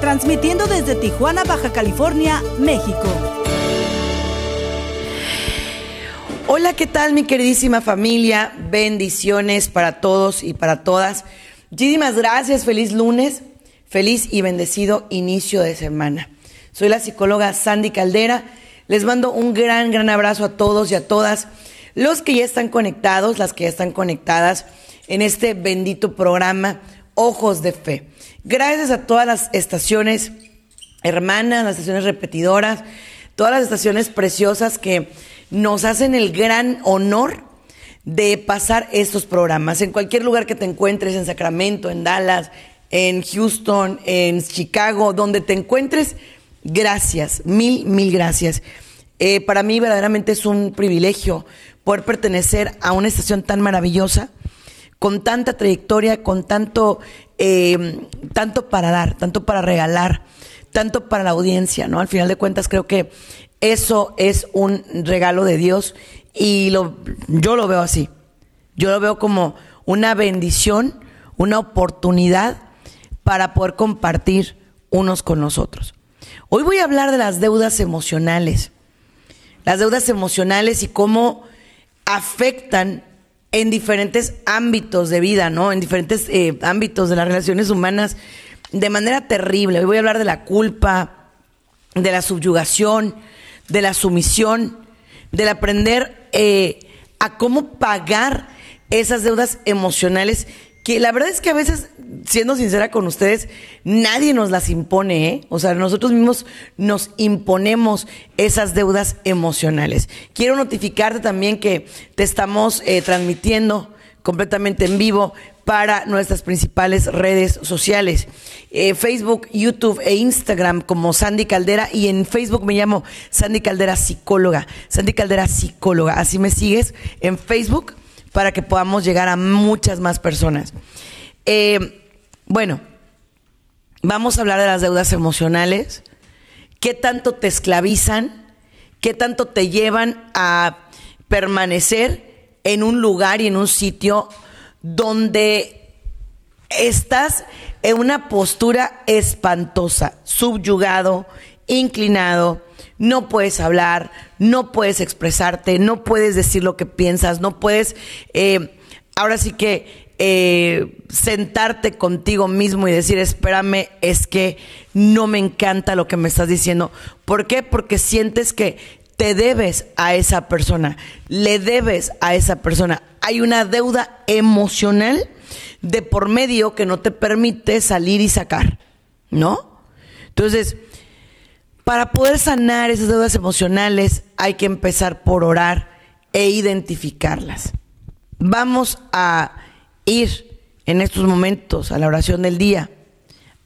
transmitiendo desde Tijuana, Baja California, México. Hola, ¿qué tal mi queridísima familia? Bendiciones para todos y para todas. Muchísimas gracias, feliz lunes, feliz y bendecido inicio de semana. Soy la psicóloga Sandy Caldera. Les mando un gran, gran abrazo a todos y a todas los que ya están conectados, las que ya están conectadas en este bendito programa Ojos de Fe. Gracias a todas las estaciones hermanas, las estaciones repetidoras, todas las estaciones preciosas que nos hacen el gran honor de pasar estos programas. En cualquier lugar que te encuentres, en Sacramento, en Dallas, en Houston, en Chicago, donde te encuentres, gracias, mil, mil gracias. Eh, para mí verdaderamente es un privilegio poder pertenecer a una estación tan maravillosa, con tanta trayectoria, con tanto, eh, tanto para dar, tanto para regalar, tanto para la audiencia, ¿no? Al final de cuentas creo que eso es un regalo de Dios y lo, yo lo veo así. Yo lo veo como una bendición, una oportunidad para poder compartir unos con los otros. Hoy voy a hablar de las deudas emocionales. Las deudas emocionales y cómo afectan en diferentes ámbitos de vida, ¿no? En diferentes eh, ámbitos de las relaciones humanas de manera terrible. Hoy voy a hablar de la culpa, de la subyugación, de la sumisión, del aprender eh, a cómo pagar esas deudas emocionales que la verdad es que a veces, siendo sincera con ustedes, nadie nos las impone, ¿eh? O sea, nosotros mismos nos imponemos esas deudas emocionales. Quiero notificarte también que te estamos eh, transmitiendo completamente en vivo para nuestras principales redes sociales, eh, Facebook, YouTube e Instagram como Sandy Caldera y en Facebook me llamo Sandy Caldera Psicóloga, Sandy Caldera Psicóloga, así me sigues en Facebook para que podamos llegar a muchas más personas. Eh, bueno, vamos a hablar de las deudas emocionales, qué tanto te esclavizan, qué tanto te llevan a permanecer en un lugar y en un sitio donde estás en una postura espantosa, subyugado, inclinado, no puedes hablar, no puedes expresarte, no puedes decir lo que piensas, no puedes, eh, ahora sí que eh, sentarte contigo mismo y decir, espérame, es que no me encanta lo que me estás diciendo. ¿Por qué? Porque sientes que te debes a esa persona, le debes a esa persona. Hay una deuda emocional de por medio que no te permite salir y sacar, ¿no? Entonces, para poder sanar esas deudas emocionales hay que empezar por orar e identificarlas. Vamos a ir en estos momentos a la oración del día,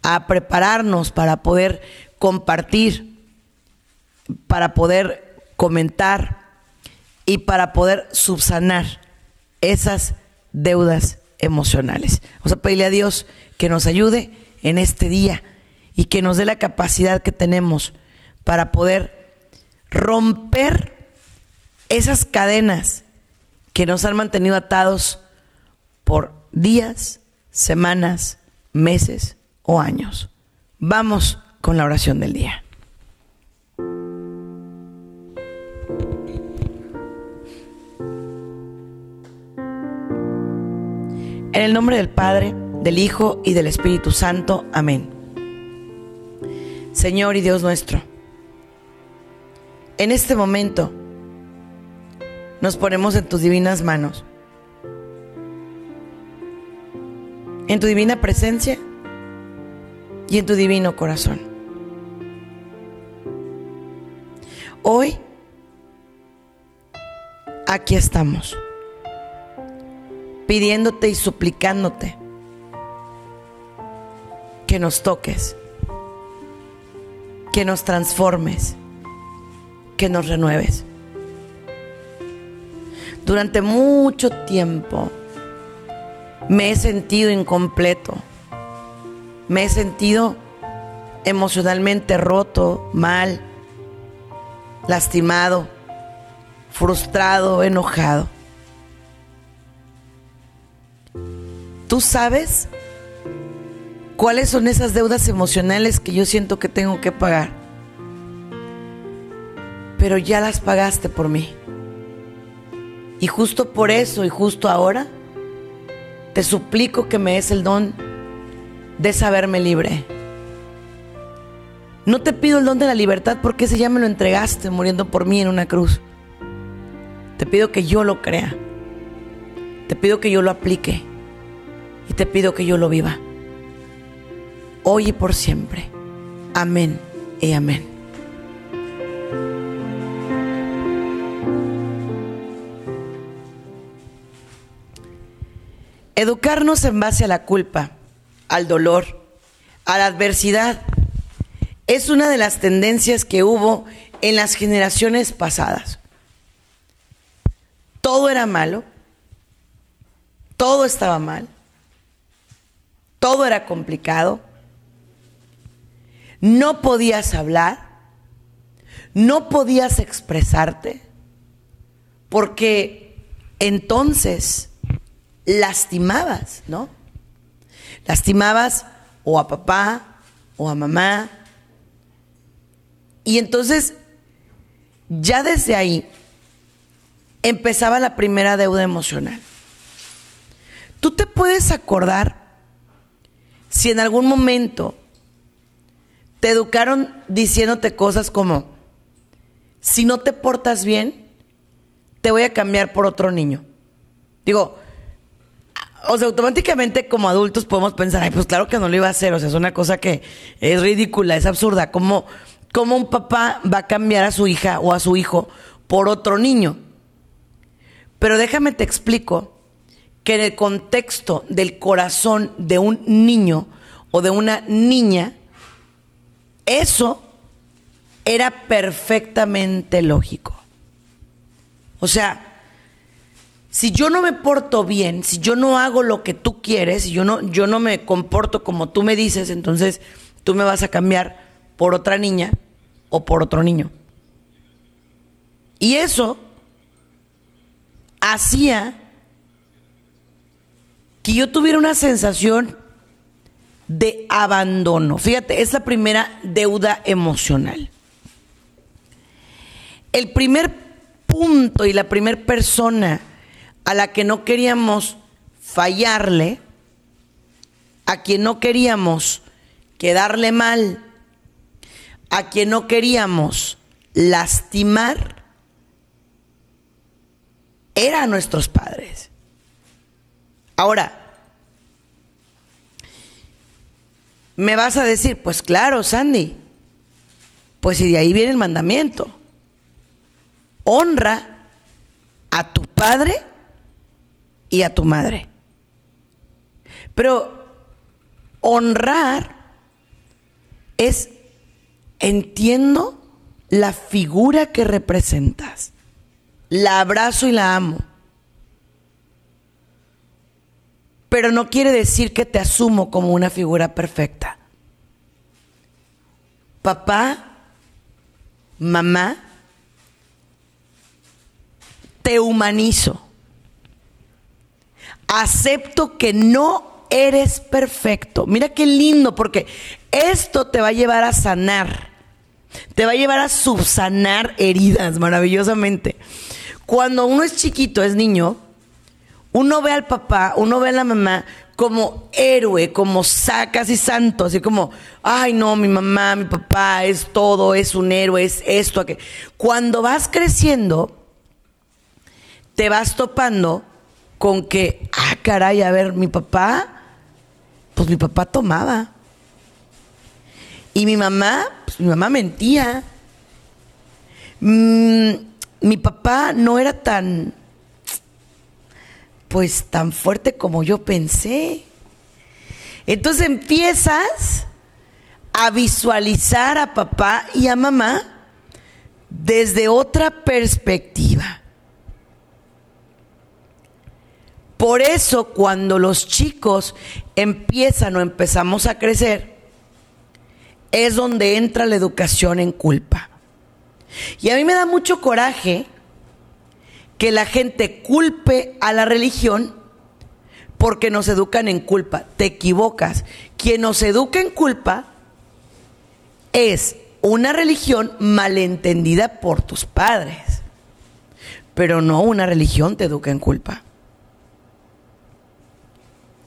a prepararnos para poder compartir, para poder comentar y para poder subsanar esas deudas emocionales. Vamos a pedirle a Dios que nos ayude en este día y que nos dé la capacidad que tenemos para poder romper esas cadenas que nos han mantenido atados por días, semanas, meses o años. Vamos con la oración del día. En el nombre del Padre, del Hijo y del Espíritu Santo. Amén. Señor y Dios nuestro, en este momento nos ponemos en tus divinas manos, en tu divina presencia y en tu divino corazón. Hoy, aquí estamos, pidiéndote y suplicándote que nos toques, que nos transformes, que nos renueves. Durante mucho tiempo me he sentido incompleto, me he sentido emocionalmente roto, mal, lastimado, frustrado, enojado. ¿Tú sabes cuáles son esas deudas emocionales que yo siento que tengo que pagar? Pero ya las pagaste por mí. Y justo por eso y justo ahora, te suplico que me des el don de saberme libre. No te pido el don de la libertad porque ese ya me lo entregaste muriendo por mí en una cruz. Te pido que yo lo crea. Te pido que yo lo aplique. Y te pido que yo lo viva. Hoy y por siempre. Amén y amén. Educarnos en base a la culpa, al dolor, a la adversidad, es una de las tendencias que hubo en las generaciones pasadas. Todo era malo, todo estaba mal, todo era complicado, no podías hablar, no podías expresarte, porque entonces lastimabas, ¿no? Lastimabas o a papá o a mamá. Y entonces, ya desde ahí, empezaba la primera deuda emocional. ¿Tú te puedes acordar si en algún momento te educaron diciéndote cosas como, si no te portas bien, te voy a cambiar por otro niño? Digo, o sea, automáticamente como adultos podemos pensar, ay, pues claro que no lo iba a hacer, o sea, es una cosa que es ridícula, es absurda, ¿cómo, un papá va a cambiar a su hija o a su hijo por otro niño? Pero déjame te explico que en el contexto del corazón de un niño o de una niña, eso era perfectamente lógico. O sea, si yo no me porto bien, si yo no hago lo que tú quieres, si yo no, yo no me comporto como tú me dices, entonces tú me vas a cambiar por otra niña o por otro niño. Y eso hacía que yo tuviera una sensación de abandono. Fíjate, es la primera deuda emocional. El primer punto y la primera persona a la que no queríamos fallarle, a quien no queríamos quedarle mal, a quien no queríamos lastimar, eran nuestros padres. Ahora, me vas a decir, pues claro, Sandy, pues si de ahí viene el mandamiento, honra a tu padre y a tu madre. Pero honrar es, entiendo la figura que representas. La abrazo y la amo. Pero no quiere decir que te asumo como una figura perfecta. Papá, mamá, te humanizo acepto que no eres perfecto. Mira qué lindo, porque esto te va a llevar a sanar, te va a llevar a subsanar heridas maravillosamente. Cuando uno es chiquito, es niño, uno ve al papá, uno ve a la mamá como héroe, como sacas y santo, así como, ay no, mi mamá, mi papá es todo, es un héroe, es esto, que Cuando vas creciendo, te vas topando con que, ah, caray, a ver, mi papá, pues mi papá tomaba. Y mi mamá, pues mi mamá mentía. Mm, mi papá no era tan, pues tan fuerte como yo pensé. Entonces empiezas a visualizar a papá y a mamá desde otra perspectiva. Por eso cuando los chicos empiezan o empezamos a crecer, es donde entra la educación en culpa. Y a mí me da mucho coraje que la gente culpe a la religión porque nos educan en culpa. Te equivocas. Quien nos educa en culpa es una religión malentendida por tus padres, pero no una religión te educa en culpa.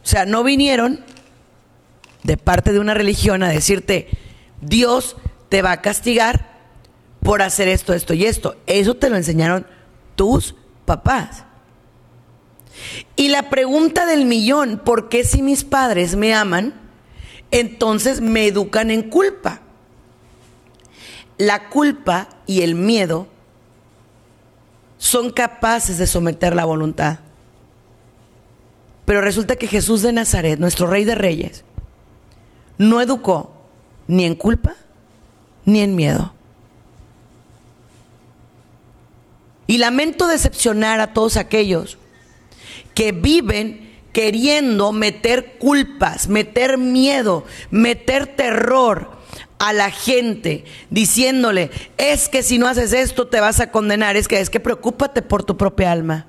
O sea, no vinieron de parte de una religión a decirte, Dios te va a castigar por hacer esto, esto y esto. Eso te lo enseñaron tus papás. Y la pregunta del millón, ¿por qué si mis padres me aman, entonces me educan en culpa? La culpa y el miedo son capaces de someter la voluntad. Pero resulta que Jesús de Nazaret, nuestro rey de reyes, no educó ni en culpa ni en miedo. Y lamento decepcionar a todos aquellos que viven queriendo meter culpas, meter miedo, meter terror a la gente, diciéndole, es que si no haces esto te vas a condenar, es que es que preocúpate por tu propia alma.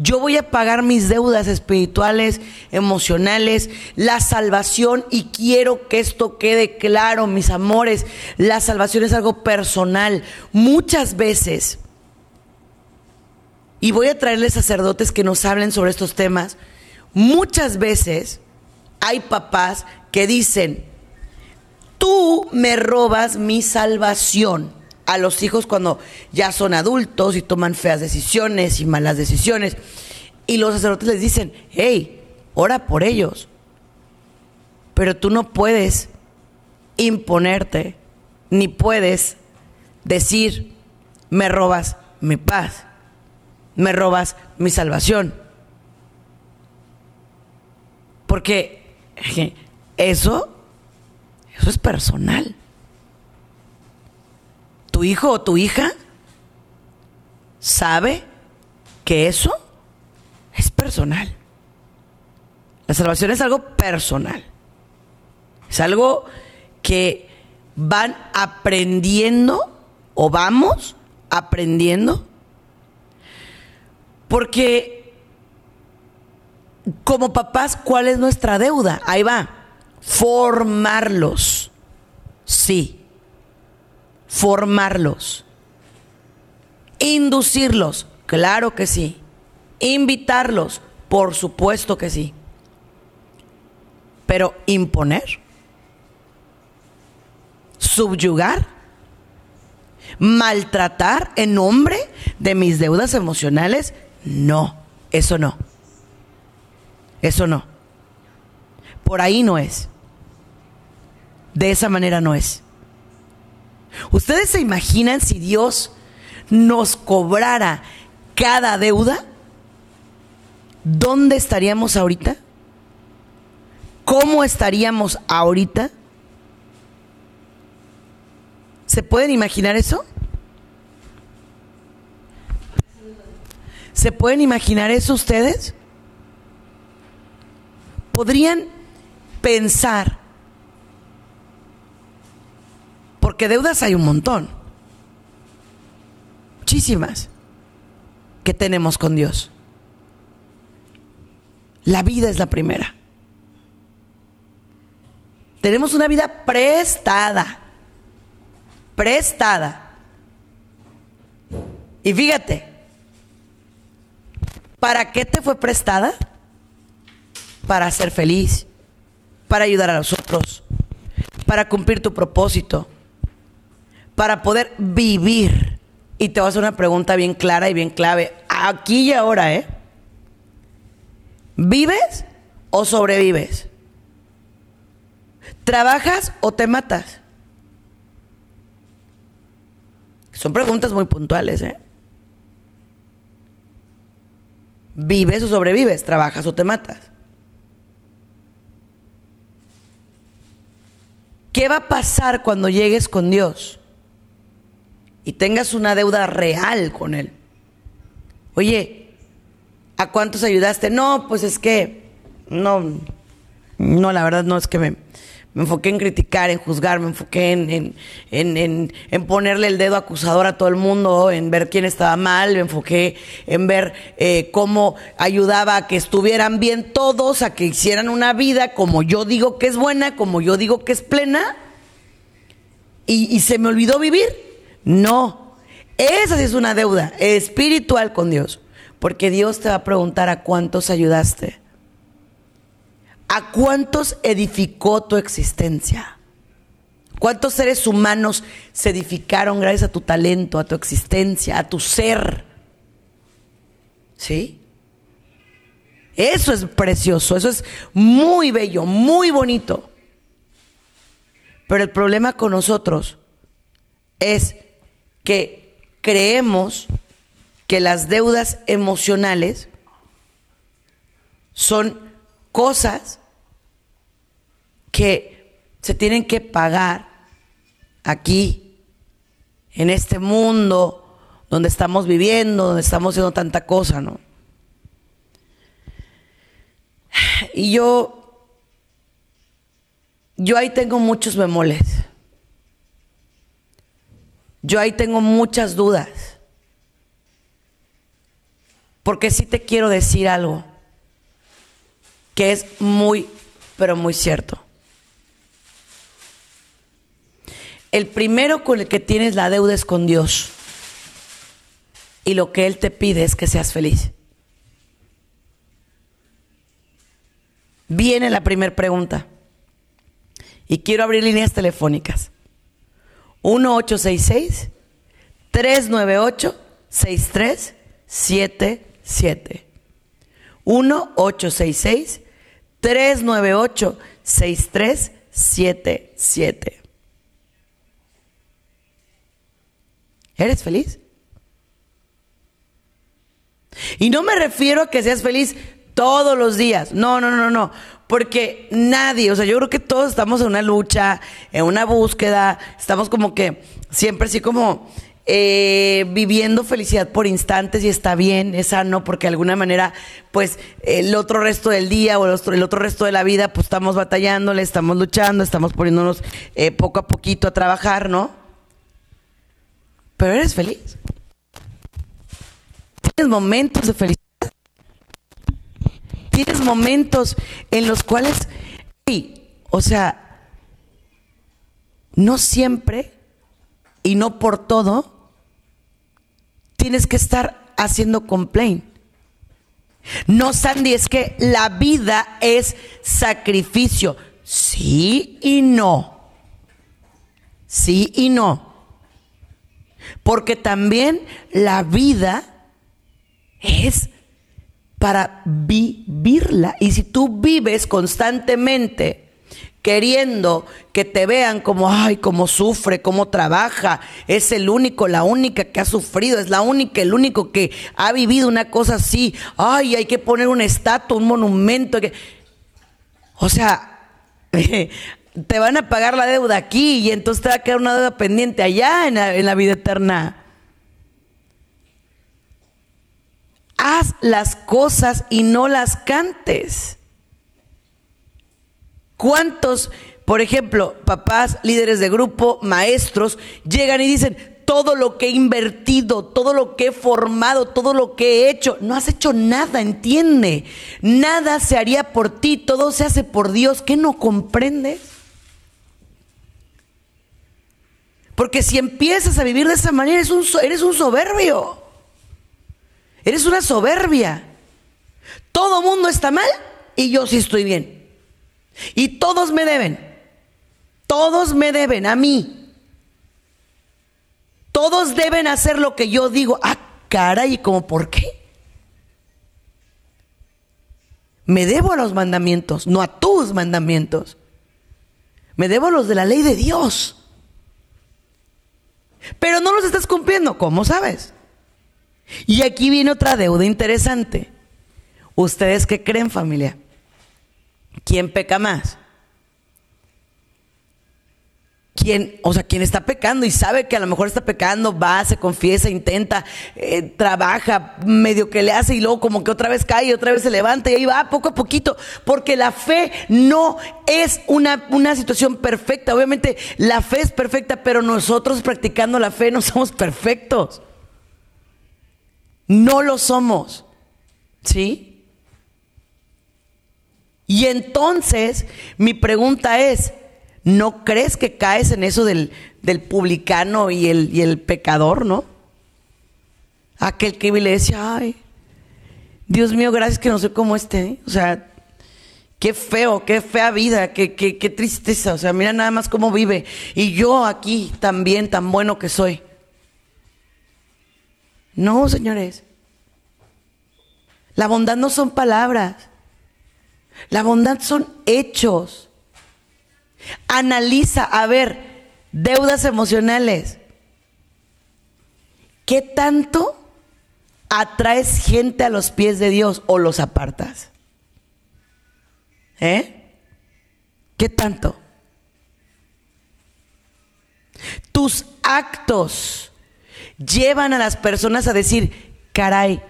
Yo voy a pagar mis deudas espirituales, emocionales, la salvación y quiero que esto quede claro, mis amores. La salvación es algo personal. Muchas veces, y voy a traerles sacerdotes que nos hablen sobre estos temas, muchas veces hay papás que dicen, tú me robas mi salvación a los hijos cuando ya son adultos y toman feas decisiones y malas decisiones. Y los sacerdotes les dicen, hey, ora por ellos. Pero tú no puedes imponerte, ni puedes decir, me robas mi paz, me robas mi salvación. Porque eso, eso es personal tu hijo o tu hija sabe que eso es personal. La salvación es algo personal. Es algo que van aprendiendo o vamos aprendiendo. Porque como papás, ¿cuál es nuestra deuda? Ahí va. Formarlos. Sí formarlos, inducirlos, claro que sí, invitarlos, por supuesto que sí, pero imponer, subyugar, maltratar en nombre de mis deudas emocionales, no, eso no, eso no, por ahí no es, de esa manera no es. ¿Ustedes se imaginan si Dios nos cobrara cada deuda? ¿Dónde estaríamos ahorita? ¿Cómo estaríamos ahorita? ¿Se pueden imaginar eso? ¿Se pueden imaginar eso ustedes? ¿Podrían pensar porque deudas hay un montón. Muchísimas que tenemos con Dios. La vida es la primera. Tenemos una vida prestada. Prestada. Y fíjate, ¿para qué te fue prestada? Para ser feliz, para ayudar a los otros, para cumplir tu propósito para poder vivir. Y te voy a hacer una pregunta bien clara y bien clave, aquí y ahora, ¿eh? ¿Vives o sobrevives? ¿Trabajas o te matas? Son preguntas muy puntuales, ¿eh? ¿Vives o sobrevives? ¿Trabajas o te matas? ¿Qué va a pasar cuando llegues con Dios y tengas una deuda real con Él? Oye, ¿a cuántos ayudaste? No, pues es que no, no, la verdad no es que me, me enfoqué en criticar, en juzgar, me enfoqué en, en, ponerle el dedo acusador a todo el mundo, en ver quién estaba mal, me enfoqué en ver eh, cómo ayudaba a que estuvieran bien todos, a que hicieran una vida como yo digo que es buena, como yo digo que es plena, y se me olvidó vivir. No, esa sí es una deuda espiritual con Dios, porque Dios te va a preguntar a cuántos ayudaste. ¿A cuántos edificó tu existencia? ¿Cuántos seres humanos se edificaron gracias a tu talento, a tu existencia, a tu ser? ¿Sí? Eso es precioso, eso es muy bello, muy bonito. Pero el problema con nosotros es que creemos que las deudas emocionales son cosas que se tienen que pagar aquí, en este mundo donde estamos viviendo, donde estamos haciendo tanta cosa, ¿no? Y yo, yo ahí tengo muchos bemoles. Yo ahí tengo muchas dudas. Porque sí te quiero decir algo que es muy, pero muy cierto. El primero con el que tienes la deuda es con Dios. Y lo que Él te pide es que seas feliz. Viene la primera pregunta. Y quiero abrir líneas telefónicas. 1866 398 6377 1866 398-6377. ¿Eres feliz? Y no me refiero a que seas feliz todos los días. No, no, no, no. Porque nadie, o sea, yo creo que todos estamos en una lucha, en una búsqueda, estamos como que siempre así como eh, viviendo felicidad por instantes y está bien, es sano, porque de alguna manera, pues el otro resto del día o el otro, resto de la vida, pues estamos batallándole, estamos luchando, estamos poniéndonos eh, poco a poquito a trabajar, ¿no? Pero eres feliz. Tienes momentos de felicidad. Tienes momentos en los cuales, o sea, no siempre y no por todo tienes que estar haciendo complaint. No, Sandy, es que la vida es sacrificio. Sí y no. Sí y no. Porque también la vida es para vivirla. Y si tú vives constantemente queriendo que te vean como, ay, cómo sufre, cómo trabaja, es el único, la única que ha sufrido, es la única, el único que ha vivido una cosa así, ay, hay que poner una estatua, un monumento, que... o sea, te van a pagar la deuda aquí y entonces te va a quedar una deuda pendiente allá en la, en la vida eterna. Haz las cosas y no las cantes. ¿Cuántos, por ejemplo, papás, líderes de grupo, maestros, llegan y dicen, todo lo que he invertido, todo lo que he formado, todo lo que he hecho, no has hecho nada, entiende. Nada se haría por ti, todo se hace por Dios. ¿Qué no comprendes? Porque si empiezas a vivir de esa manera, eres un, eres un soberbio. Eres una soberbia. Todo mundo está mal y yo sí estoy bien. Y todos me deben. Todos me deben a mí. Todos deben hacer lo que yo digo. Ah, caray, ¿cómo por qué? Me debo a los mandamientos, no a tus mandamientos. Me debo a los de la ley de Dios. Pero no los estás cumpliendo, ¿cómo sabes? Y aquí viene otra deuda interesante. ¿Ustedes qué creen, familia? ¿Quién peca más? quien, o sea, quien está pecando y sabe que a lo mejor está pecando, va, se confiesa, intenta, eh, trabaja, medio que le hace y luego como que otra vez cae y otra vez se levanta y ahí va poco a poquito, porque la fe no es una, una situación perfecta. Obviamente la fe es perfecta, pero nosotros practicando la fe no somos perfectos. No lo somos. ¿Sí? Y entonces mi pregunta es, ¿no crees que caes en eso del, publicano y el, y el, pecador, no? Aquel que le decía, ay, Dios mío, gracias que no sé cómo esté. ¿eh? O sea, qué feo, qué fea vida, qué, qué, qué tristeza. O sea, mira nada más cómo vive. Y yo aquí también, tan bueno que soy. No, señores. La bondad no son palabras. La bondad son hechos. Analiza, a ver, deudas emocionales. ¿Qué tanto atraes gente a los pies de Dios o los apartas? ¿Eh? ¿Qué tanto? Tus actos llevan a las personas a decir, caray,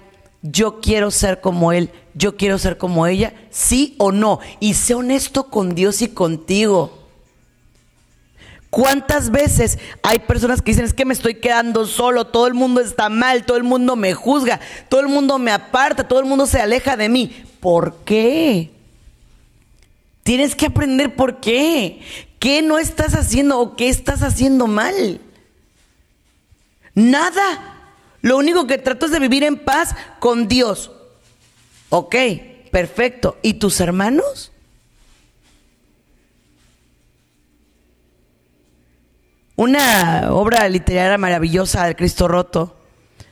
yo quiero ser como él, yo quiero ser como ella, sí o no. Y sé honesto con Dios y contigo. ¿Cuántas veces hay personas que dicen es que me estoy quedando solo, todo el mundo está mal, todo el mundo me juzga, todo el mundo me aparta, todo el mundo se aleja de mí? ¿Por qué? Tienes que aprender por qué. ¿Qué no estás haciendo o qué estás haciendo mal? Nada. Lo único que trato es de vivir en paz con Dios. Ok, perfecto. ¿Y tus hermanos? Una obra literaria maravillosa del Cristo Roto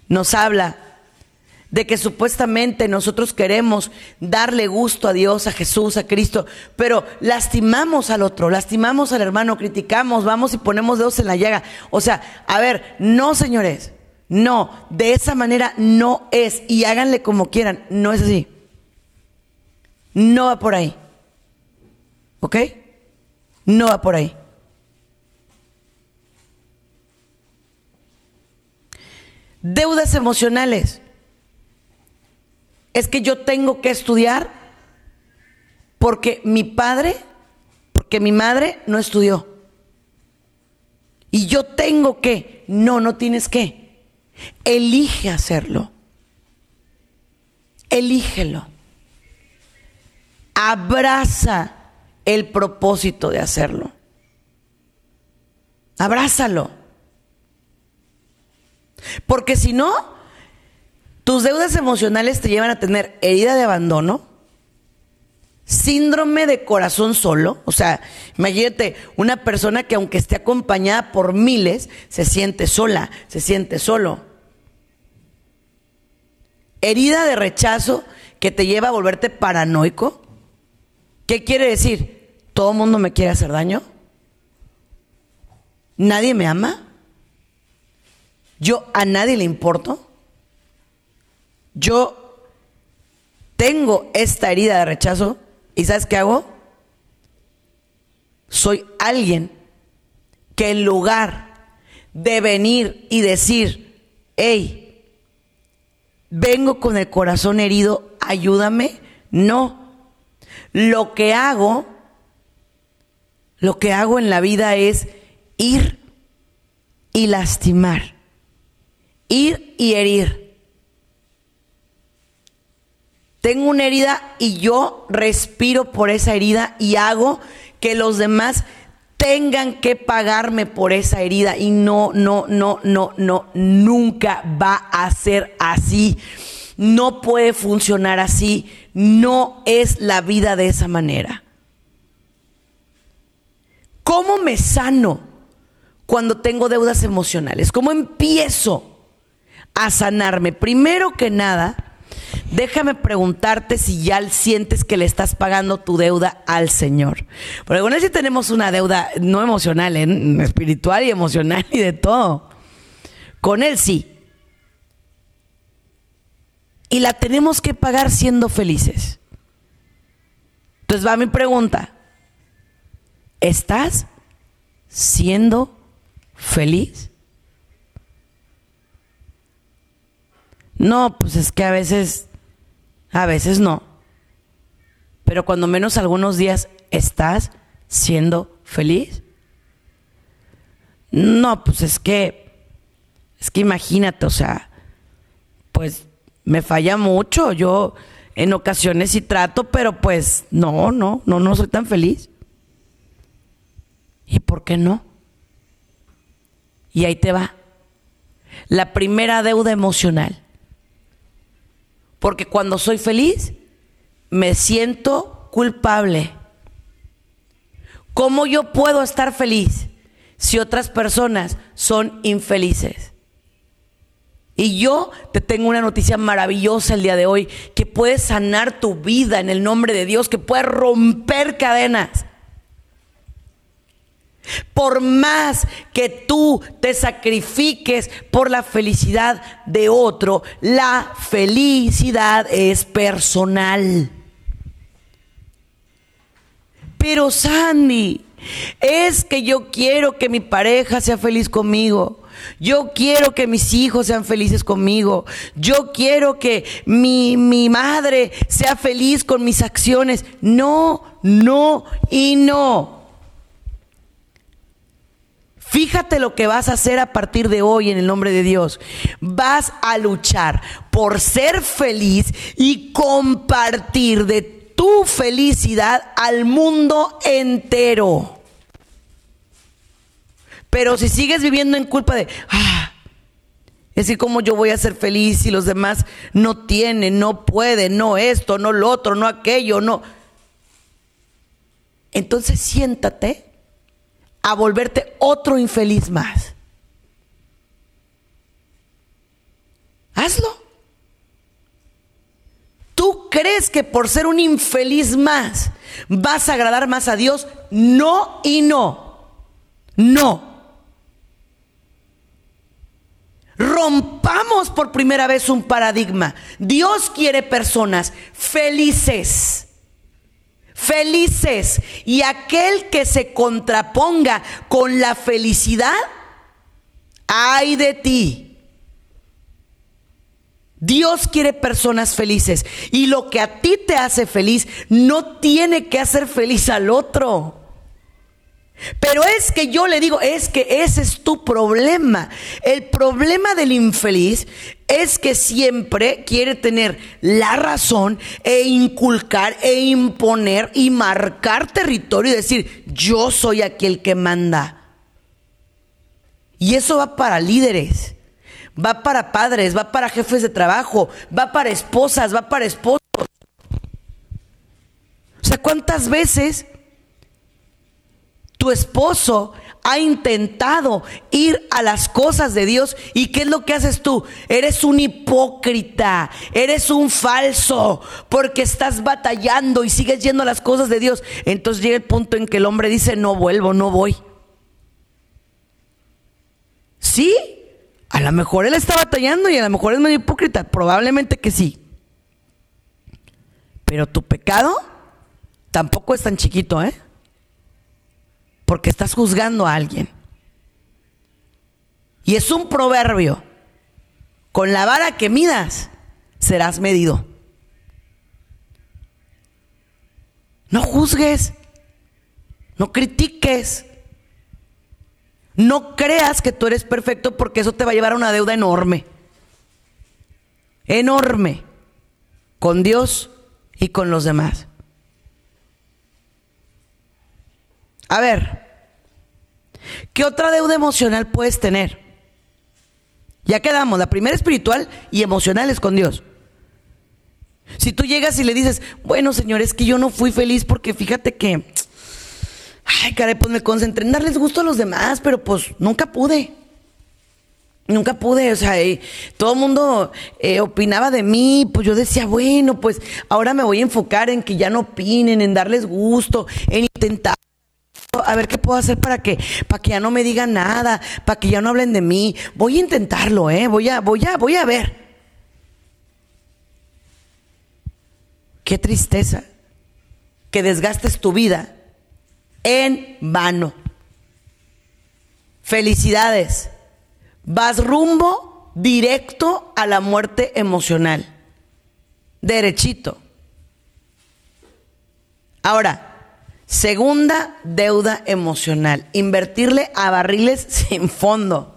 nos habla de que supuestamente nosotros queremos darle gusto a Dios, a Jesús, a Cristo, pero lastimamos al otro, lastimamos al hermano, criticamos, vamos y ponemos dedos en la llaga. O sea, a ver, no señores, no, de esa manera no es. Y háganle como quieran, no es así. No va por ahí. ¿Ok? No va por ahí. Deudas emocionales. Es que yo tengo que estudiar porque mi padre, porque mi madre no estudió. Y yo tengo que. No, no tienes que. Elige hacerlo. Elígelo. Abraza el propósito de hacerlo. Abrázalo. Porque si no, tus deudas emocionales te llevan a tener herida de abandono, síndrome de corazón solo, o sea, imagínate una persona que aunque esté acompañada por miles, se siente sola, se siente solo herida de rechazo que te lleva a volverte paranoico. ¿Qué quiere decir? ¿Todo el mundo me quiere hacer daño? ¿Nadie me ama? ¿Yo a nadie le importo? Yo tengo esta herida de rechazo y ¿sabes qué hago? Soy alguien que en lugar de venir y decir, hey, vengo con el corazón herido, ayúdame. No. Lo que hago, lo que hago en la vida es ir y lastimar, ir y herir. Tengo una herida y yo respiro por esa herida y hago que los demás tengan que pagarme por esa herida y no, no, no, no, no, nunca va a ser así. No puede funcionar así. No es la vida de esa manera. ¿Cómo me sano cuando tengo deudas emocionales? ¿Cómo empiezo a sanarme? Primero que nada, Déjame preguntarte si ya sientes que le estás pagando tu deuda al Señor. Porque con él sí tenemos una deuda no emocional, ¿eh? espiritual y emocional y de todo. Con él sí. Y la tenemos que pagar siendo felices. Entonces va mi pregunta. ¿Estás siendo feliz? No, pues es que a veces, a veces no. Pero cuando menos algunos días estás siendo feliz. No, pues es que, es que imagínate, o sea, pues me falla mucho. Yo en ocasiones sí trato, pero pues no, no, no, no soy tan feliz. ¿Y por qué no? Y ahí te va. La primera deuda emocional. Porque cuando soy feliz, me siento culpable. ¿Cómo yo puedo estar feliz si otras personas son infelices? Y yo te tengo una noticia maravillosa el día de hoy, que puede sanar tu vida en el nombre de Dios, que puede romper cadenas. Por más que tú te sacrifiques por la felicidad de otro, la felicidad es personal. Pero Sandy, es que yo quiero que mi pareja sea feliz conmigo. Yo quiero que mis hijos sean felices conmigo. Yo quiero que mi, mi, madre sea feliz con mis acciones. No, no y no. Fíjate lo que vas a hacer a partir de hoy en el nombre de Dios. Vas a luchar por ser feliz y compartir de tu felicidad al mundo entero. Pero si sigues viviendo en culpa de, ah, es decir, ¿cómo yo voy a ser feliz si los demás no tienen, no pueden, no esto, no lo otro, no aquello, no? Entonces siéntate a volverte otro infeliz más. Hazlo. ¿Tú crees que por ser un infeliz más vas a agradar más a Dios? No y no. No. Rompamos por primera vez un paradigma. Dios quiere personas felices felices. Y aquel que se contraponga con la felicidad, ay de ti. Dios quiere personas felices y lo que a ti te hace feliz no tiene que hacer feliz al otro. Pero es que yo le digo, es que ese es tu problema. El problema del infeliz es que siempre quiere tener la razón e inculcar e imponer y marcar territorio y decir, yo soy aquel que manda. Y eso va para líderes, va para padres, va para jefes de trabajo, va para esposas, va para esposos. O sea, ¿cuántas veces tu esposo ha intentado ir a las cosas de Dios y ¿qué es lo que haces tú? Eres un hipócrita, eres un falso, porque estás batallando y sigues yendo a las cosas de Dios. Entonces llega el punto en que el hombre dice, no vuelvo, no voy. Sí, a lo mejor él está batallando y a lo mejor es medio hipócrita, probablemente que sí. Pero tu pecado tampoco es tan chiquito, ¿eh? Porque estás juzgando a alguien. Y es un proverbio. Con la vara que midas, serás medido. No juzgues, no critiques, no creas que tú eres perfecto porque eso te va a llevar a una deuda enorme. Enorme. Con Dios y con los demás. A ver, ¿qué otra deuda emocional puedes tener? Ya quedamos, la primera espiritual y emocional es con Dios. Si tú llegas y le dices, bueno, señor, es que yo no fui feliz porque fíjate que, ay, caray, pues me concentré en darles gusto a los demás, pero pues nunca pude. Nunca pude, o sea, todo el mundo eh, opinaba de mí, pues yo decía, bueno, pues ahora me voy a enfocar en que ya no opinen, en darles gusto, en intentar a ver qué puedo hacer para que, para que ya no me digan nada, para que ya no hablen de mí. Voy a intentarlo, ¿eh? Voy a, voy a, voy a ver. Qué tristeza que desgastes tu vida en vano. Felicidades. Vas rumbo directo a la muerte emocional. Derechito. Ahora, segunda deuda emocional. Invertirle a barriles sin fondo.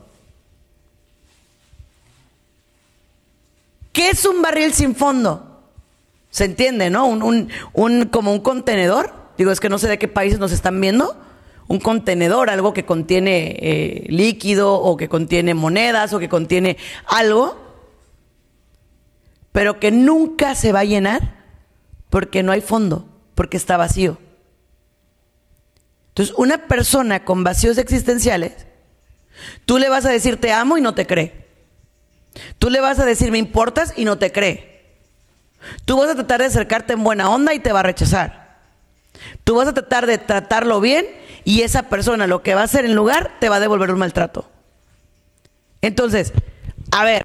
¿Qué es un barril sin fondo? Se entiende, ¿no? Un, como un contenedor. Digo, es que no sé de qué países nos están viendo un contenedor, algo que contiene eh, líquido o que contiene monedas o que contiene algo, pero que nunca se va a llenar porque no hay fondo, porque está vacío. Entonces, una persona con vacíos existenciales, tú le vas a decir te amo y no te cree. Tú le vas a decir me importas y no te cree. Tú vas a tratar de acercarte en buena onda y te va a rechazar. Tú vas a tratar de tratarlo bien y esa persona lo que va a hacer en lugar te va a devolver un maltrato. Entonces, a ver,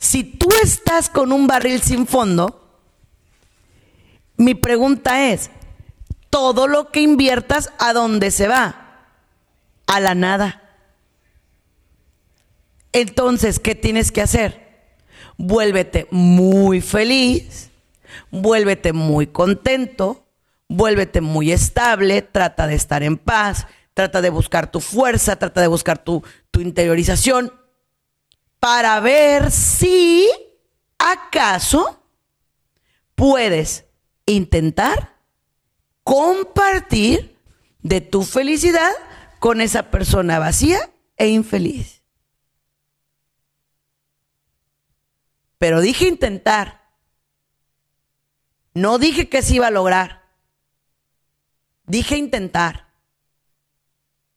si tú estás con un barril sin fondo, mi pregunta es, todo lo que inviertas, ¿a dónde se va? A la nada. Entonces, ¿qué tienes que hacer? Vuélvete muy feliz, vuélvete muy contento, vuélvete muy estable, trata de estar en paz, trata de buscar tu fuerza, trata de buscar tu, tu interiorización, para ver si acaso puedes intentar compartir de tu felicidad con esa persona vacía e infeliz. Pero dije intentar. No dije que se iba a lograr. Dije intentar.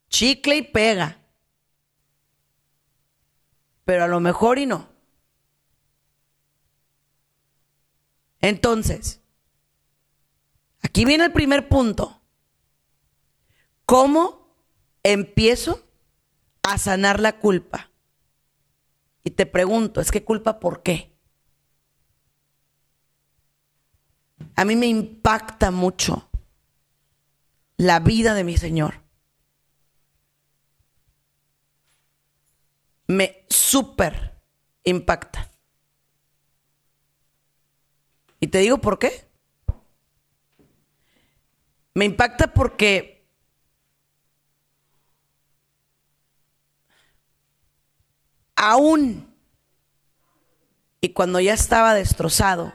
Chicle y pega. Pero a lo mejor y no. Entonces, aquí viene el primer punto. ¿Cómo empiezo a sanar la culpa? Y te pregunto, ¿es que culpa por qué? A mí me impacta mucho la vida de mi Señor. Me súper impacta. Y te digo por qué. Me impacta porque aún y cuando ya estaba destrozado,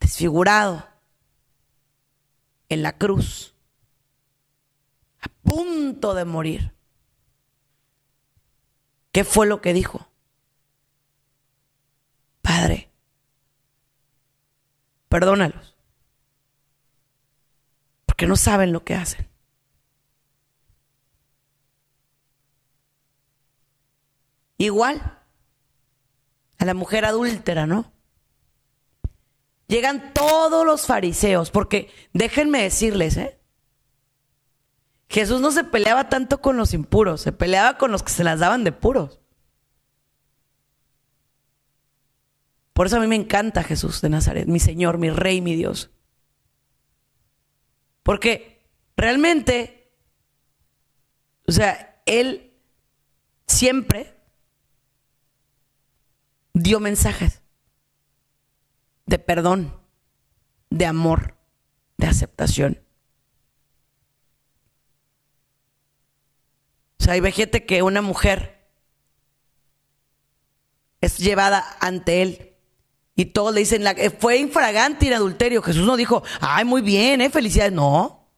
desfigurado, en la cruz, a punto de morir. ¿Qué fue lo que dijo? Padre, perdónalos, no saben lo que hacen. Igual a la mujer adúltera, ¿no? Llegan todos los fariseos, porque déjenme decirles, ¿eh? Jesús no se peleaba tanto con los impuros, se peleaba con los que se las daban de puros. Por eso a mí me encanta Jesús de Nazaret, mi Señor, mi Rey, mi Dios. Porque realmente, o sea, Él siempre dio mensajes de perdón, de amor, de aceptación. O sea, gente que una mujer es llevada ante él y todos le dicen, la, fue infragante en adulterio. Jesús no dijo, ay, muy bien, eh, felicidades. No.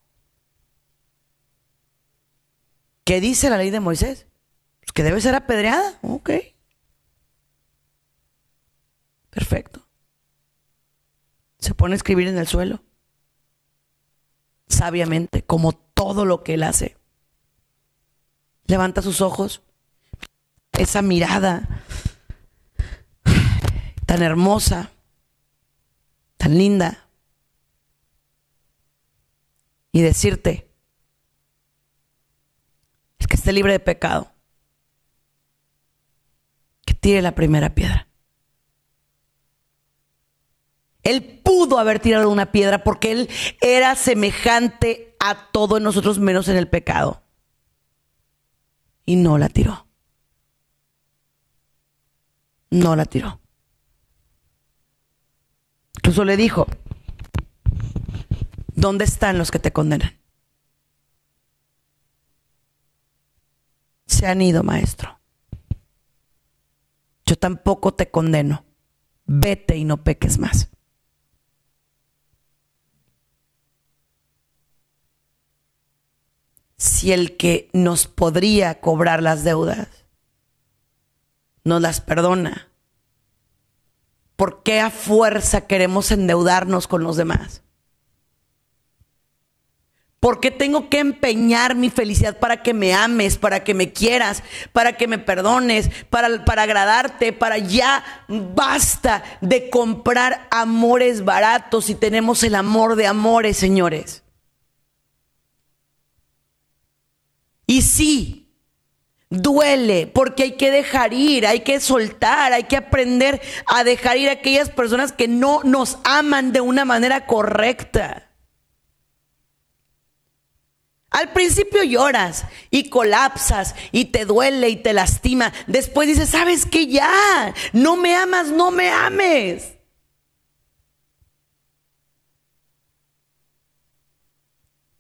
¿Qué dice la ley de Moisés? Pues que debe ser apedreada. Ok. Perfecto se pone a escribir en el suelo. Sabiamente, como todo lo que él hace. Levanta sus ojos. Esa mirada tan hermosa, tan linda. Y decirte, el que esté libre de pecado, que tire la primera piedra. Él pudo haber tirado una piedra porque él era semejante a todo en nosotros menos en el pecado. Y no la tiró. No la tiró. Incluso le dijo, ¿dónde están los que te condenan? Se han ido, maestro. Yo tampoco te condeno. Vete y no peques más. Si el que nos podría cobrar las deudas nos las perdona, ¿por qué a fuerza queremos endeudarnos con los demás? ¿Por qué tengo que empeñar mi felicidad para que me ames, para que me quieras, para que me perdones, para, agradarte, para ya basta de comprar amores baratos y tenemos el amor de amores, señores? Y sí, duele porque hay que dejar ir, hay que soltar, hay que aprender a dejar ir a aquellas personas que no nos aman de una manera correcta. Al principio lloras y colapsas y te duele y te lastima. Después dices, ¿sabes qué? Ya, no me amas, no me ames.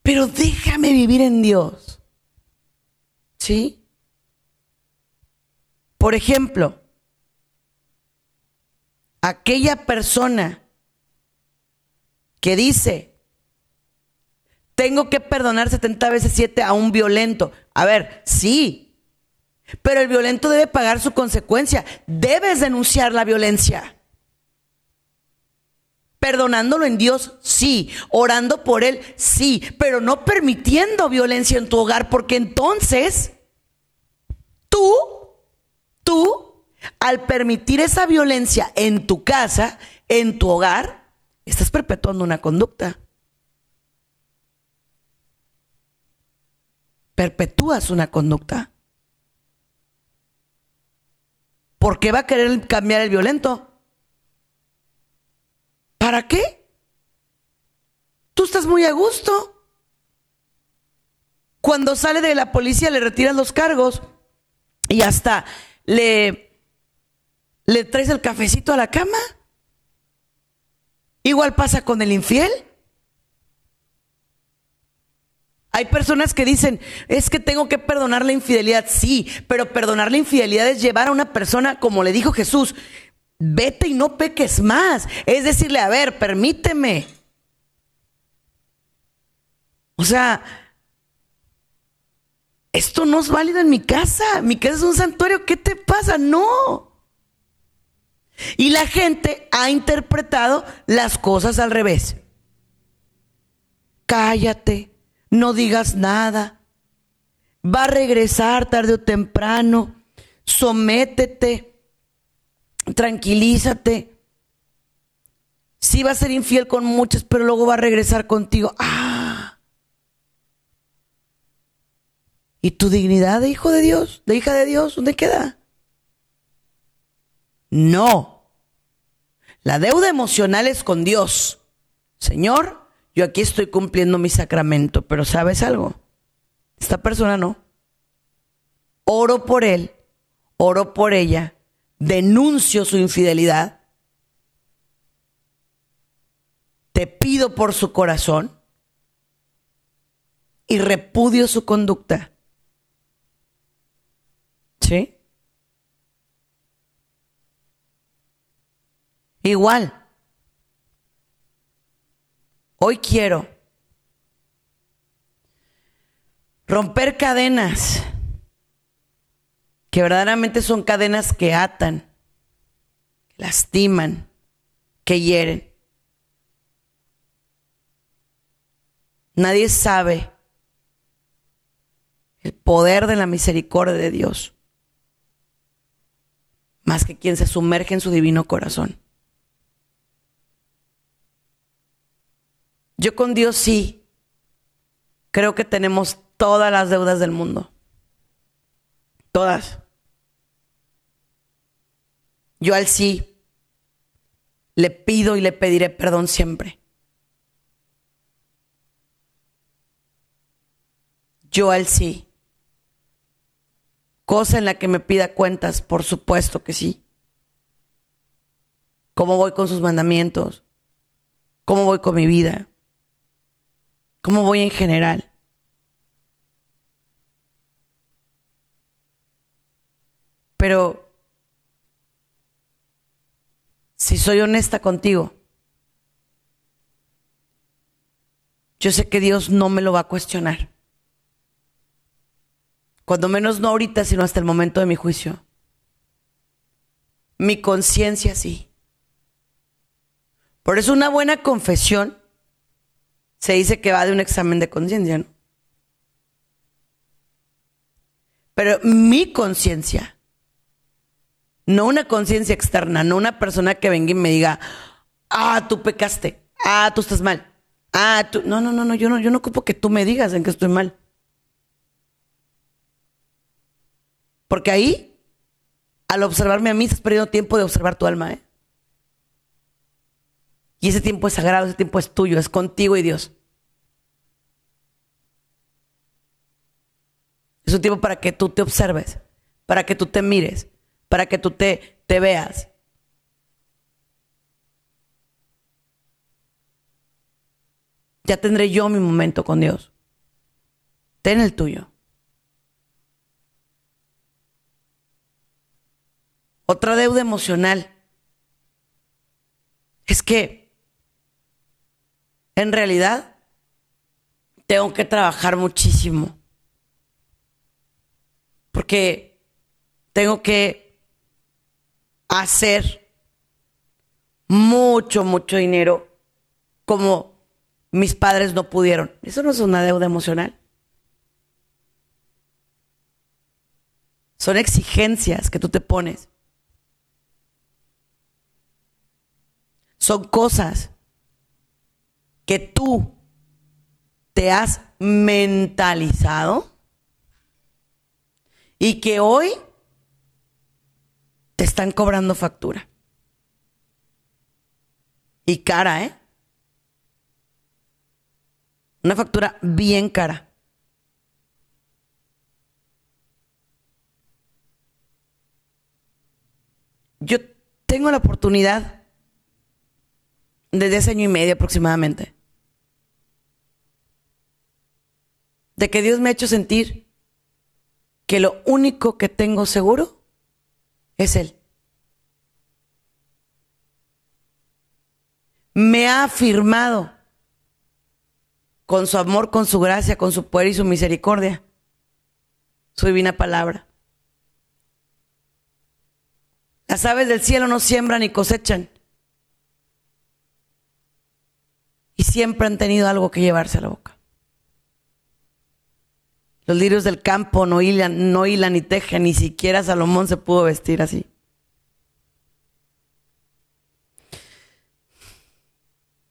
Pero déjame vivir en Dios. ¿Sí? Por ejemplo, aquella persona que dice, tengo que perdonar 70 veces 7 a un violento. A ver, sí, pero el violento debe pagar su consecuencia. Debes denunciar la violencia. Perdonándolo en Dios, sí. Orando por Él, sí. Pero no permitiendo violencia en tu hogar, porque entonces tú, tú, al permitir esa violencia en tu casa, en tu hogar, estás perpetuando una conducta. perpetúas una conducta. ¿Por qué va a querer cambiar el violento? ¿Para qué? Tú estás muy a gusto. Cuando sale de la policía le retiras los cargos y hasta le, le traes el cafecito a la cama. Igual pasa con el infiel. Hay personas que dicen, es que tengo que perdonar la infidelidad. Sí, pero perdonar la infidelidad es llevar a una persona, como le dijo Jesús, vete y no peques más. Es decirle, a ver, permíteme. O sea, esto no es válido en mi casa. Mi casa es un santuario. ¿Qué te pasa? No. Y la gente ha interpretado las cosas al revés. Cállate no digas nada. Va a regresar tarde o temprano. Sométete. Tranquilízate. Sí va a ser infiel con muchos, pero luego va a regresar contigo. Ah. ¿Y tu dignidad de hijo de Dios, de hija de Dios, dónde queda? No. La deuda emocional es con Dios. Señor, yo aquí estoy cumpliendo mi sacramento, pero ¿sabes algo? Esta persona no. Oro por él, oro por ella, denuncio su infidelidad, te pido por su corazón y repudio su conducta. ¿Sí? Igual Hoy quiero romper cadenas que verdaderamente son cadenas que atan, que lastiman, que hieren. Nadie sabe el poder de la misericordia de Dios más que quien se sumerge en su divino corazón. Yo con Dios sí. Creo que tenemos todas las deudas del mundo. Todas. Yo al sí le pido y le pediré perdón siempre. yo al sí. Cosa en la que me pida cuentas, por supuesto que sí. ¿Cómo voy con sus mandamientos? ¿Cómo voy con mi vida? ¿Cómo voy en general? Pero si soy honesta contigo, yo sé que Dios no me lo va a cuestionar. Cuando menos no ahorita, sino hasta el momento de mi juicio. Mi conciencia sí. Por eso una buena confesión se dice que va de un examen de conciencia, ¿no? Pero mi conciencia, no una conciencia externa, no una persona que venga y me diga, ah, tú pecaste, ah, tú estás mal, ah, tú, no, no, no, no, yo no, yo no ocupo que tú me digas en que estoy mal. Porque ahí, al observarme a mí, estás perdiendo tiempo de observar tu alma, ¿eh? Y ese tiempo es sagrado, ese tiempo es tuyo, es contigo y Dios. Es un tiempo para que tú te observes, para que tú te mires, para que tú te, te veas. Ya tendré yo mi momento con Dios. Ten el tuyo. Otra deuda emocional es que en realidad tengo que trabajar muchísimo. Porque tengo que hacer mucho, mucho dinero como mis padres no pudieron. Eso no es una deuda emocional. Son exigencias que tú te pones. Son cosas que tú te has mentalizado y que hoy te están cobrando factura. Y cara, ¿eh? Una factura bien cara. Yo tengo la oportunidad desde hace año y medio aproximadamente. De que Dios me ha hecho sentir que lo único que tengo seguro es Él. Me ha afirmado con su amor, con su gracia, con su poder y su misericordia, su divina palabra. Las aves del cielo no siembran ni cosechan, y siempre han tenido algo que llevarse a la boca. Los lirios del campo no hilan, no hilan ni tejen, ni siquiera Salomón se pudo vestir así.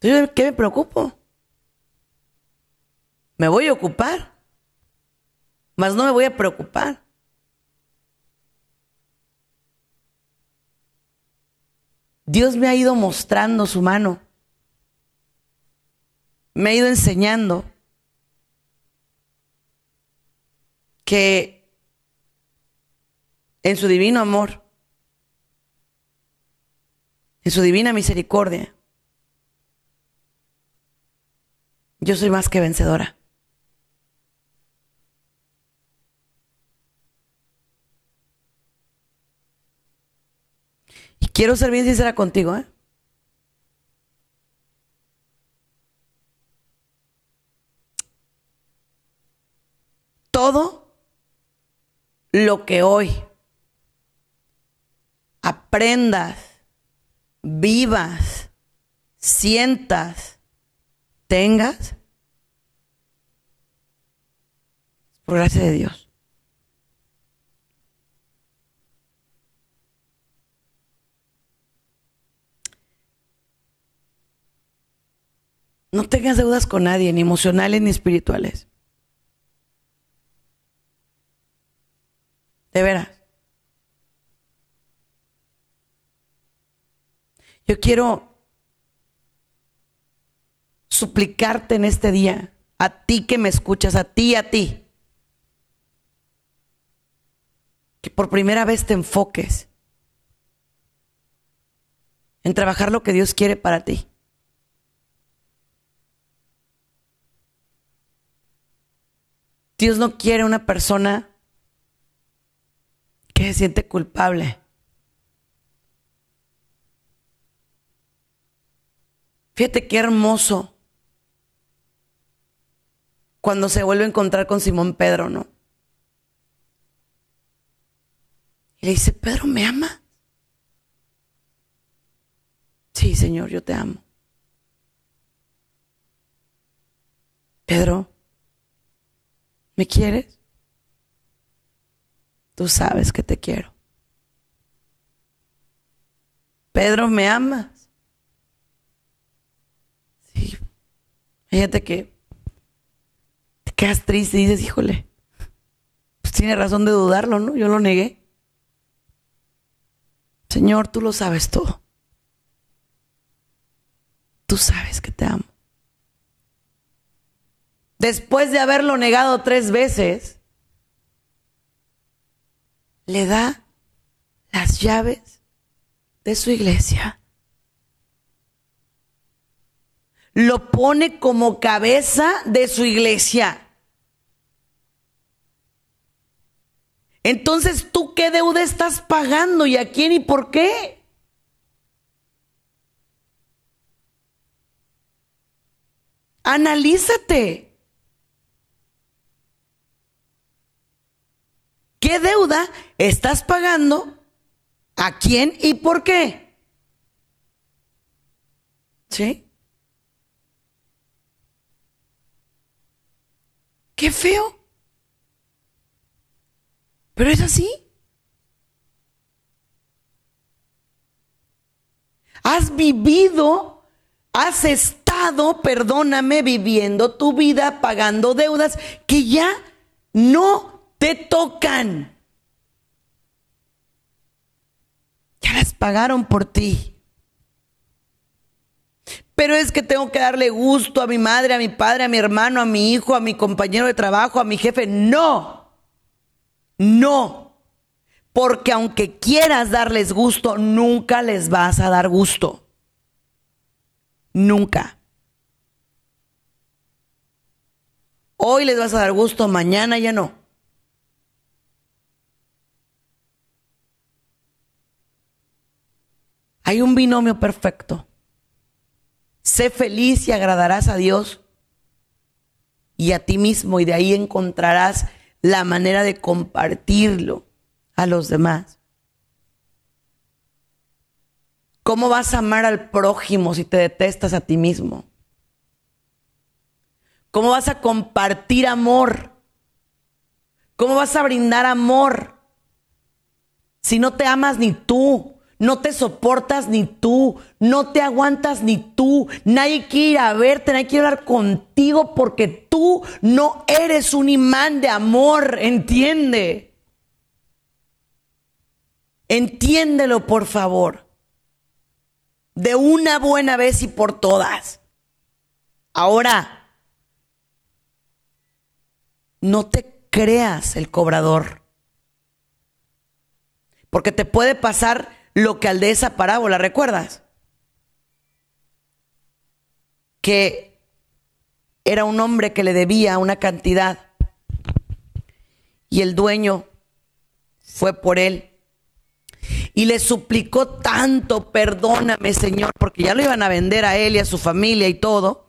Entonces, ¿qué me preocupo? Me voy a ocupar, mas no me voy a preocupar. Dios me ha ido mostrando su mano me ha ido enseñando que en su divino amor, en su divina misericordia, yo soy más que vencedora. Y quiero ser bien sincera contigo, ¿eh? todo lo que hoy aprendas, vivas, sientas, tengas, por gracia de Dios. No tengas deudas con nadie, ni emocionales ni espirituales. De veras. Yo quiero suplicarte en este día, a ti que me escuchas, a ti, a ti, que por primera vez te enfoques en trabajar lo que Dios quiere para ti. Dios no quiere una persona que se siente culpable. Fíjate qué hermoso cuando se vuelve a encontrar con Simón Pedro, ¿no? Y le dice, Pedro, ¿me ama? Sí, Señor, yo te amo. Pedro, ¿me quieres? Tú sabes que te quiero. Pedro, ¿me amas? Sí. Fíjate que te quedas triste y dices, híjole, pues tiene razón de dudarlo, ¿no? Yo lo negué. Señor, tú lo sabes todo. Tú sabes que te amo. Después de haberlo negado tres veces, le da las llaves de su iglesia. Lo pone como cabeza de su iglesia. Entonces, ¿tú qué deuda estás pagando y a quién y por qué? Analízate. ¿Qué deuda estás pagando? ¿A quién y por qué? ¿Sí? Qué feo. Pero es así. Has vivido, has estado, perdóname, viviendo tu vida pagando deudas que ya no te tocan. Ya las pagaron por ti. Pero es que tengo que darle gusto a mi madre, a mi padre, a mi hermano, a mi hijo, a mi compañero de trabajo, a mi jefe. No, no. Porque aunque quieras darles gusto, nunca les vas a dar gusto. Nunca. Hoy les vas a dar gusto, mañana ya no. Hay un binomio perfecto. Sé feliz y agradarás a Dios y a ti mismo y de ahí encontrarás la manera de compartirlo a los demás. ¿Cómo vas a amar al prójimo si te detestas a ti mismo? ¿Cómo vas a compartir amor? ¿Cómo vas a brindar amor si no te amas ni tú? No te soportas ni tú, no te aguantas ni tú. Nadie quiere ir a verte, nadie quiere hablar contigo porque tú no eres un imán de amor, entiende. Entiéndelo, por favor. De una buena vez y por todas. Ahora, no te creas el cobrador. Porque te puede pasar lo que al de esa parábola, ¿recuerdas? Que era un hombre que le debía una cantidad y el dueño fue por él y le suplicó tanto, perdóname Señor, porque ya lo iban a vender a él y a su familia y todo.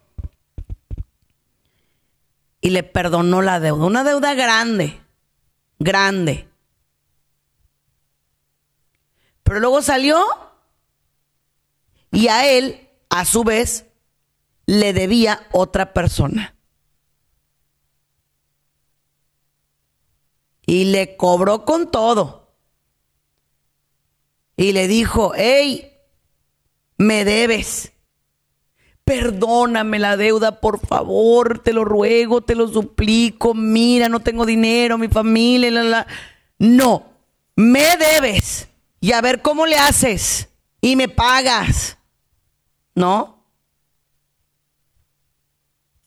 Y le perdonó la deuda, una deuda grande, grande. Pero luego salió y a él, a su vez, le debía otra persona. Y le cobró con todo. Y le dijo, hey, me debes. Perdóname la deuda, por favor, te lo ruego, te lo suplico. Mira, no tengo dinero, mi familia, la, la. No, me debes y a ver cómo le haces y me pagas. ¿No?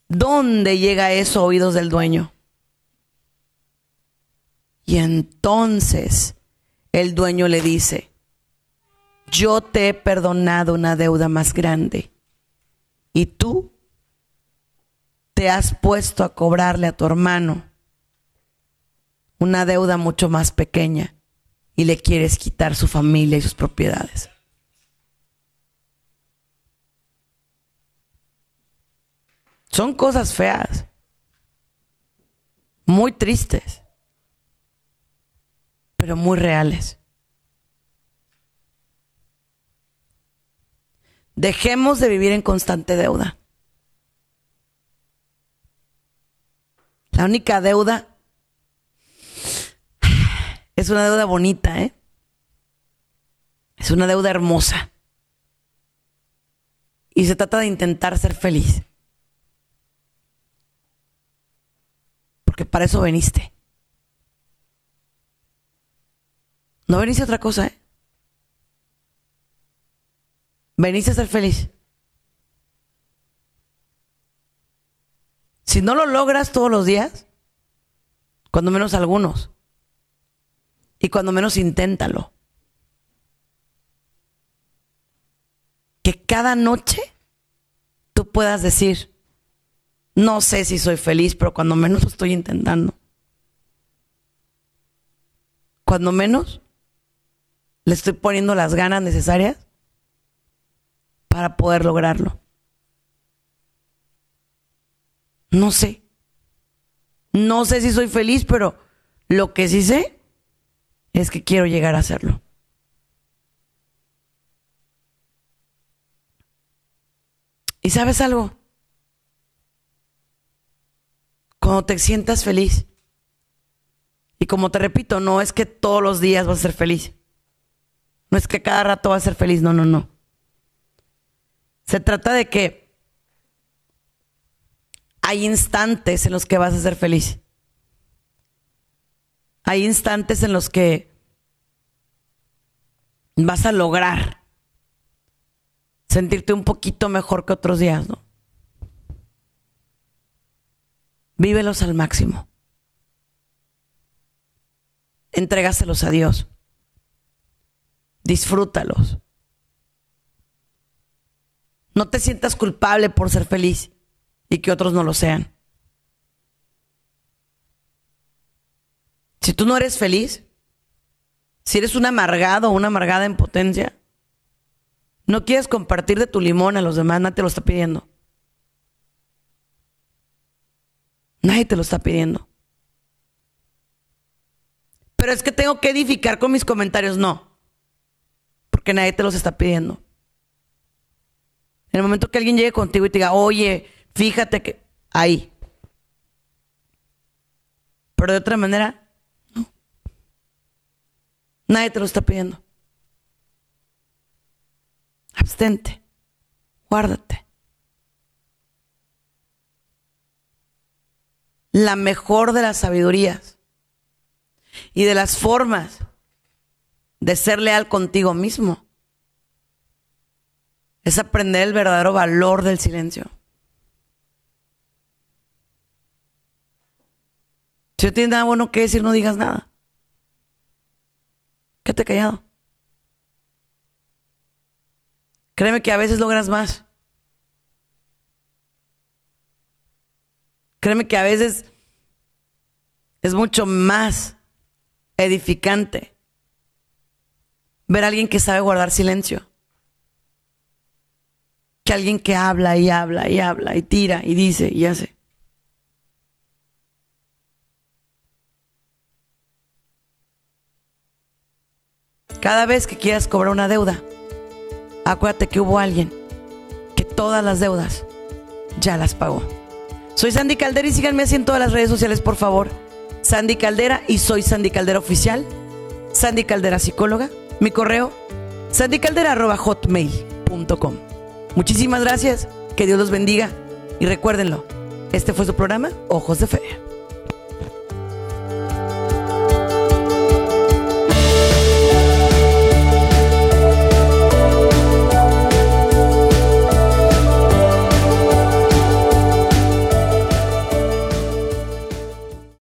¿Dónde llega eso a oídos del dueño? Y entonces el dueño le dice, yo te he perdonado una deuda más grande y tú te has puesto a cobrarle a tu hermano una deuda mucho más pequeña y le quieres quitar su familia y sus propiedades. Son cosas feas, muy tristes, pero muy reales. Dejemos de vivir en constante deuda. La única deuda es una deuda bonita, ¿eh? Es una deuda hermosa. Y se trata de intentar ser feliz. Porque para eso veniste. No veniste a otra cosa, ¿eh? Veniste a ser feliz. Si no lo logras todos los días, cuando menos algunos, y cuando menos inténtalo. Que cada noche tú puedas decir, no sé si soy feliz, pero cuando menos lo estoy intentando. Cuando menos le estoy poniendo las ganas necesarias para poder lograrlo. No sé. No sé si soy feliz, pero lo que sí sé es que quiero llegar a hacerlo. ¿Y sabes algo? Cuando te sientas feliz, y como te repito, no es que todos los días vas a ser feliz. No es que cada rato vas a ser feliz, no, no, no. Se trata de que hay instantes en los que vas a ser feliz. Hay instantes en los que vas a lograr sentirte un poquito mejor que otros días, ¿no? Vívelos al máximo. Entrégaselos a Dios. Disfrútalos. No te sientas culpable por ser feliz y que otros no lo sean. Si tú no eres feliz, si eres un amargado o una amargada en potencia, no quieres compartir de tu limón a los demás, nadie te lo está pidiendo. Nadie te lo está pidiendo. Pero es que tengo que edificar con mis comentarios, no. Porque nadie te los está pidiendo. En el momento que alguien llegue contigo y te diga, oye, fíjate que ahí. Pero de otra manera, Nadie te lo está pidiendo. Abstente. Guárdate. La mejor de las sabidurías y de las formas de ser leal contigo mismo es aprender el verdadero valor del silencio. Si no tienes nada bueno que decir, no digas nada. Quédate callado. Créeme que a veces logras más. Créeme que a veces es mucho más edificante ver a alguien que sabe guardar silencio que alguien que habla y habla y habla y tira y dice y hace. Cada vez que quieras cobrar una deuda, acuérdate que hubo alguien que todas las deudas ya las pagó. Soy Sandy Caldera y síganme así en todas las redes sociales, por favor. Sandy Caldera y soy Sandy Caldera Oficial. Sandy Caldera Psicóloga. Mi correo, sandycaldera.hotmail.com. Muchísimas gracias, que Dios los bendiga y recuérdenlo, este fue su programa Ojos de Fe.